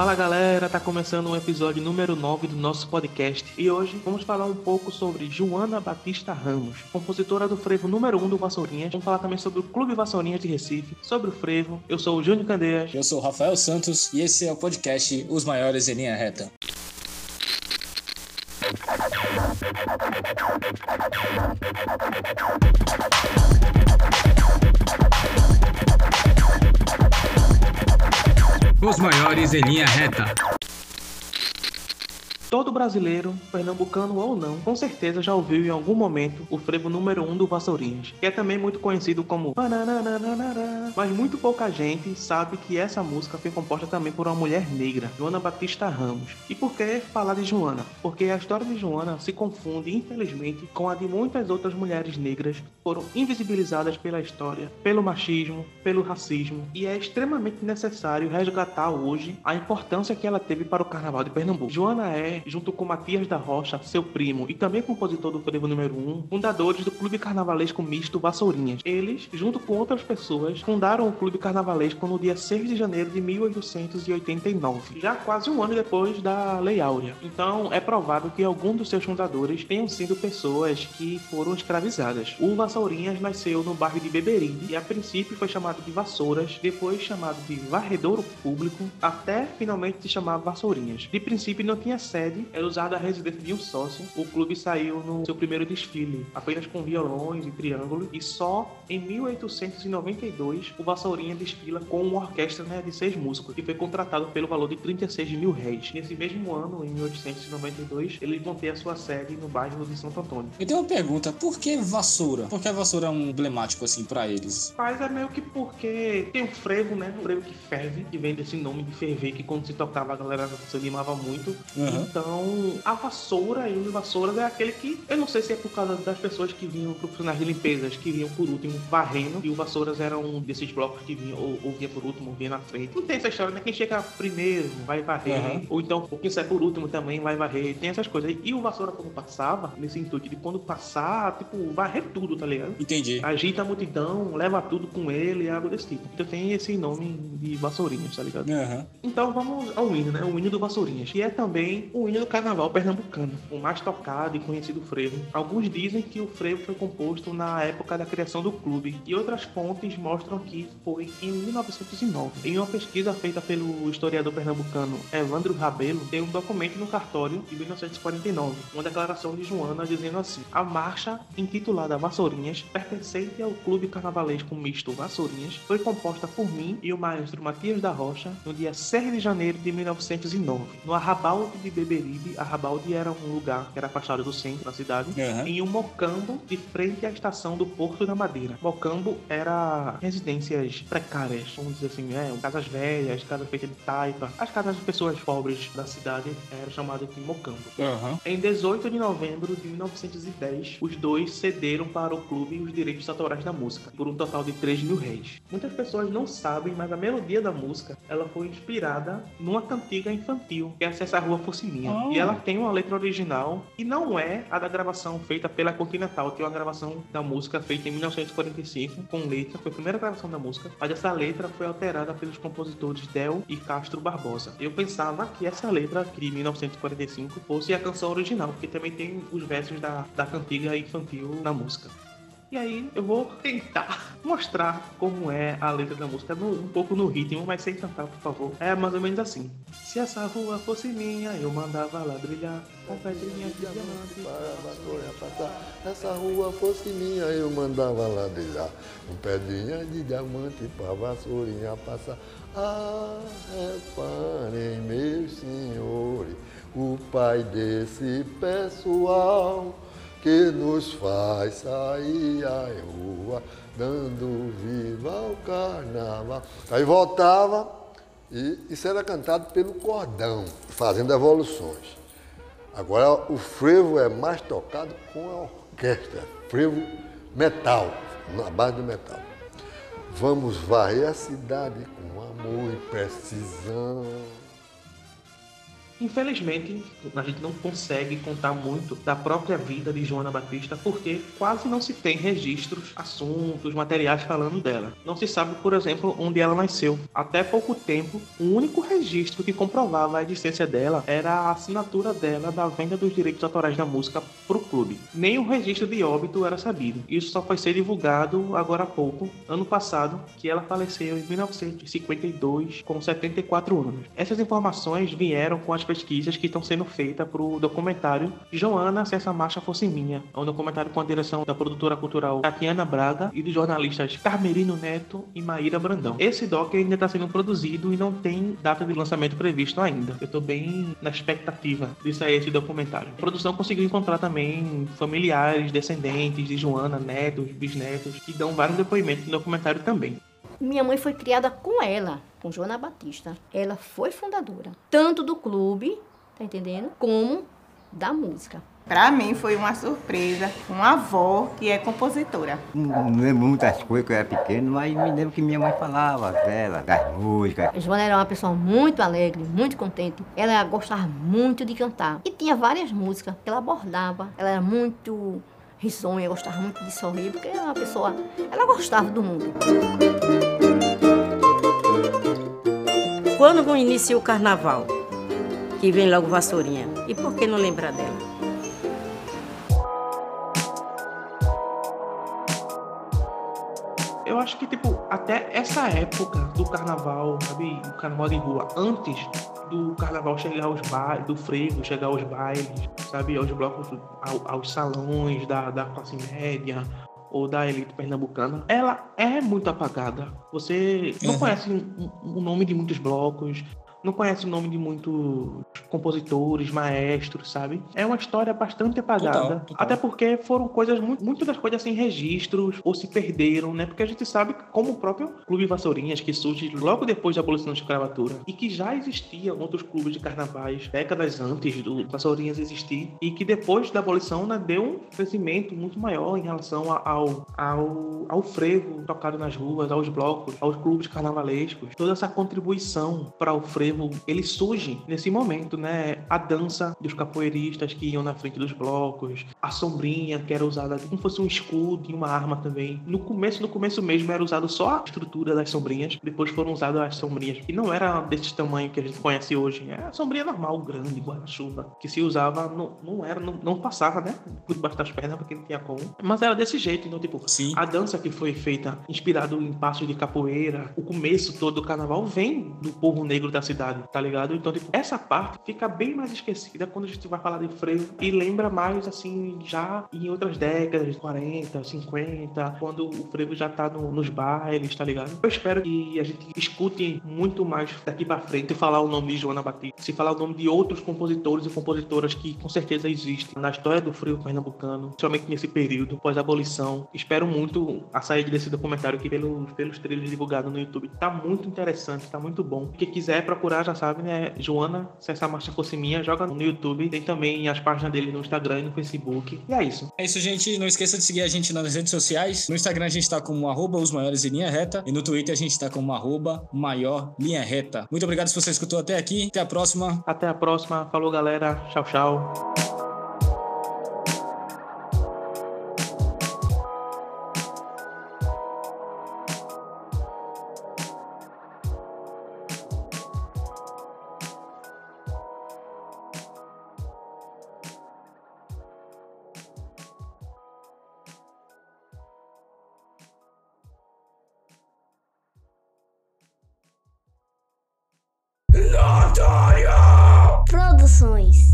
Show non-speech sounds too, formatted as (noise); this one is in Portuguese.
Fala galera, tá começando o um episódio número 9 do nosso podcast e hoje vamos falar um pouco sobre Joana Batista Ramos, compositora do frevo número 1 um do Vassourinhas. Vamos falar também sobre o Clube Vassourinhas de Recife, sobre o frevo. Eu sou o Júnior Candeias. Eu sou o Rafael Santos e esse é o podcast Os Maiores em Linha Reta. Maiores em linha reta. Todo brasileiro, pernambucano ou não, com certeza já ouviu em algum momento o frevo número 1 um do Vassourinhas, que é também muito conhecido como Mas muito pouca gente sabe que essa música foi composta também por uma mulher negra, Joana Batista Ramos. E por que falar de Joana? Porque a história de Joana se confunde, infelizmente, com a de muitas outras mulheres negras que foram invisibilizadas pela história, pelo machismo, pelo racismo, e é extremamente necessário resgatar hoje a importância que ela teve para o carnaval de Pernambuco. Joana é junto com Matias da Rocha, seu primo e também compositor do frevo número 1, fundadores do Clube Carnavalesco Misto Vassourinhas. Eles, junto com outras pessoas, fundaram o Clube Carnavalesco no dia 6 de janeiro de 1889, já quase um ano depois da Lei Áurea. Então, é provável que algum dos seus fundadores tenham sido pessoas que foram escravizadas. O Vassourinhas nasceu no bairro de Beberibe e a princípio foi chamado de Vassouras, depois chamado de Varredouro Público, até finalmente se chamar Vassourinhas. De princípio não tinha sede sede era usada a residência de um sócio. O clube saiu no seu primeiro desfile, apenas com violões e triângulos, e só em 1892 o Vassourinha desfila com uma orquestra né, de seis músicos, que foi contratado pelo valor de 36 mil réis. Nesse mesmo ano, em 1892, ele manteve a sua sede no bairro de Santo Antônio. Eu tenho uma pergunta, por que vassoura? Por que a vassoura é um emblemático assim para eles? Mas é meio que porque tem um frevo, né? Um frevo que ferve, que vem desse nome de ferver, que quando se tocava a galera se animava muito. Uhum. Então então, a vassoura e o vassouras é aquele que, eu não sei se é por causa das pessoas que vinham profissionais de limpezas, que vinham por último varrendo, e o vassouras era um desses blocos que vinha ou, ou vinha por último, ou vinha na frente. Não tem essa história, né? Quem chega primeiro vai varrer, uhum. ou então quem sai por último também vai varrer. Tem essas coisas. E o vassoura, quando passava, nesse intuito de quando passar, tipo, varrer tudo, tá ligado? Entendi. Agita a multidão, leva tudo com ele, algo desse tipo. Então tem esse nome de vassourinhas, tá ligado? Uhum. Então vamos ao hino, né? O hino do vassourinhas, que é também o hino do carnaval pernambucano, o mais tocado e conhecido frevo. Alguns dizem que o frevo foi composto na época da criação do clube, e outras fontes mostram que foi em 1909. Em uma pesquisa feita pelo historiador pernambucano Evandro Rabelo, tem um documento no cartório de 1949, uma declaração de Joana dizendo assim: A marcha, intitulada Vassourinhas, pertencente ao Clube Carnavalesco Misto Vassourinhas, foi composta por mim e o maestro Matias da Rocha no dia 6 de janeiro de 1909, no arrabalde de Beberibe, Arrabalde era um lugar que era afastado do centro da cidade, uhum. em um mocambo de frente à estação do Porto da Madeira. Mocambo era residências precárias, vamos dizer assim, é, casas velhas, casas feitas de taipa. As casas de pessoas pobres da cidade eram chamadas de mocambo. Uhum. Em 18 de novembro de 1910, os dois cederam para o clube os direitos autorais da música, por um total de 3 mil réis. Muitas pessoas não sabem, mas a melodia da música ela foi inspirada numa cantiga infantil, que é Acessa a Rua Fosse Minha. Oh. E ela tem uma letra original e não é a da gravação feita pela Continental, que é uma gravação da música feita em 1945 com letra, foi a primeira gravação da música, mas essa letra foi alterada pelos compositores Del e Castro Barbosa. Eu pensava que essa letra de 1945 fosse a canção original, porque também tem os versos da, da cantiga infantil na música. E aí eu vou tentar (laughs) mostrar como é a letra da música, no, um pouco no ritmo, mas sem cantar, por favor. É mais ou menos assim. Se essa rua fosse minha, eu mandava ladrilhar com pedrinhas de diamante para a vassoura passar. Essa rua fosse minha, eu mandava ladrilhar com pedrinhas de diamante para a vassourinha passar. Ah, reparem, meus senhores, o pai desse pessoal que nos faz sair à rua, dando viva ao carnaval. Aí voltava, e isso era cantado pelo cordão, fazendo evoluções. Agora o frevo é mais tocado com a orquestra, frevo metal, na base do metal. Vamos varrer a cidade com amor e precisão. Infelizmente, a gente não consegue contar muito da própria vida de Joana Batista porque quase não se tem registros, assuntos, materiais falando dela. Não se sabe, por exemplo, onde ela nasceu. Até pouco tempo, o único registro que comprovava a existência dela era a assinatura dela da venda dos direitos autorais da música para o clube. Nem o registro de óbito era sabido. Isso só foi ser divulgado agora há pouco, ano passado, que ela faleceu em 1952 com 74 anos. Essas informações vieram com as pesquisas que estão sendo feitas para o documentário Joana, se essa marcha fosse minha. É um documentário com a direção da produtora cultural Tatiana Braga e dos jornalistas Carmerino Neto e Maíra Brandão. Esse doc ainda está sendo produzido e não tem data de lançamento previsto ainda. Eu estou bem na expectativa de sair esse documentário. A produção conseguiu encontrar também familiares, descendentes de Joana, netos, bisnetos, que dão vários depoimentos no documentário também. Minha mãe foi criada com ela, com Joana Batista. Ela foi fundadora, tanto do clube, tá entendendo? Como da música. Para mim foi uma surpresa, uma avó que é compositora. Não lembro muitas coisas que eu era pequeno, mas me lembro que minha mãe falava dela, das músicas. Joana era uma pessoa muito alegre, muito contente. Ela gostava muito de cantar. E tinha várias músicas que ela abordava. Ela era muito risonha, gostava muito de sorrir, porque era uma pessoa. Ela gostava do mundo. Quando inicia o carnaval? Que vem logo Vassourinha. E por que não lembrar dela? Eu acho que, tipo, até essa época do carnaval, sabe? O carnaval de rua, antes do carnaval chegar aos bailes, do frevo chegar aos bailes, sabe? Aos blocos, ao, aos salões da, da classe média, ou da elite pernambucana, ela é muito apagada. Você não Uhum. conhece o- o nome de muitos blocos, não conhece o nome de muitos compositores, maestros, sabe? É uma história bastante apagada. Total, total. Até porque foram coisas, muitas das coisas sem registros, ou se perderam, né? Porque a gente sabe que, como o próprio Clube Vassourinhas, que surge logo depois da abolição da escravatura, e que já existiam outros clubes de carnavais décadas antes do Vassourinhas existir, e que depois da abolição né, deu um crescimento muito maior em relação ao, ao, ao frevo tocado nas ruas, aos blocos, aos clubes carnavalescos. Toda essa contribuição para o frevo, ele surge nesse momento, né? A dança dos capoeiristas que iam na frente dos blocos, a sombrinha que era usada como fosse um escudo e uma arma também. No começo, no começo mesmo era usado só a estrutura das sombrinhas, depois foram usadas as sombrinhas que não era desse tamanho que a gente conhece hoje, é a sombrinha normal, grande, guarda-chuva, que se usava, não, não era, não, não passava, né? Por debaixo das pernas, porque não tinha como. Mas era desse jeito, então, tipo, Sim. a dança que foi feita inspirado em passos de capoeira, o começo todo do carnaval vem do povo negro da cidade, tá ligado? Então, tipo, essa parte fica bem mais esquecida quando a gente vai falar de frevo e lembra mais, assim, já em outras décadas, 40, 50, quando o frevo já tá no- nos bailes, tá ligado? Eu espero que a gente escute muito mais daqui pra frente falar o nome de Joana Batista, se falar o nome de outros compositores e compositoras que com certeza existem na história do frevo pernambucano, principalmente nesse período pós-abolição. Espero muito a saída desse documentário aqui pelos, pelos trailers divulgados no YouTube. Tá muito interessante, tá muito bom. Quem quiser procurar, já sabe, né? Joana, se essa marcha fosse minha, joga no YouTube. Tem também as páginas dele no Instagram e no Facebook. E é isso. É isso, gente. Não esqueça de seguir a gente nas redes sociais. No Instagram a gente tá como arroba os maiores em linha reta. E no Twitter a gente tá como arroba maior linha reta. Muito obrigado se você escutou até aqui. Até a próxima. Até a próxima. Falou, galera. Tchau, tchau. Produções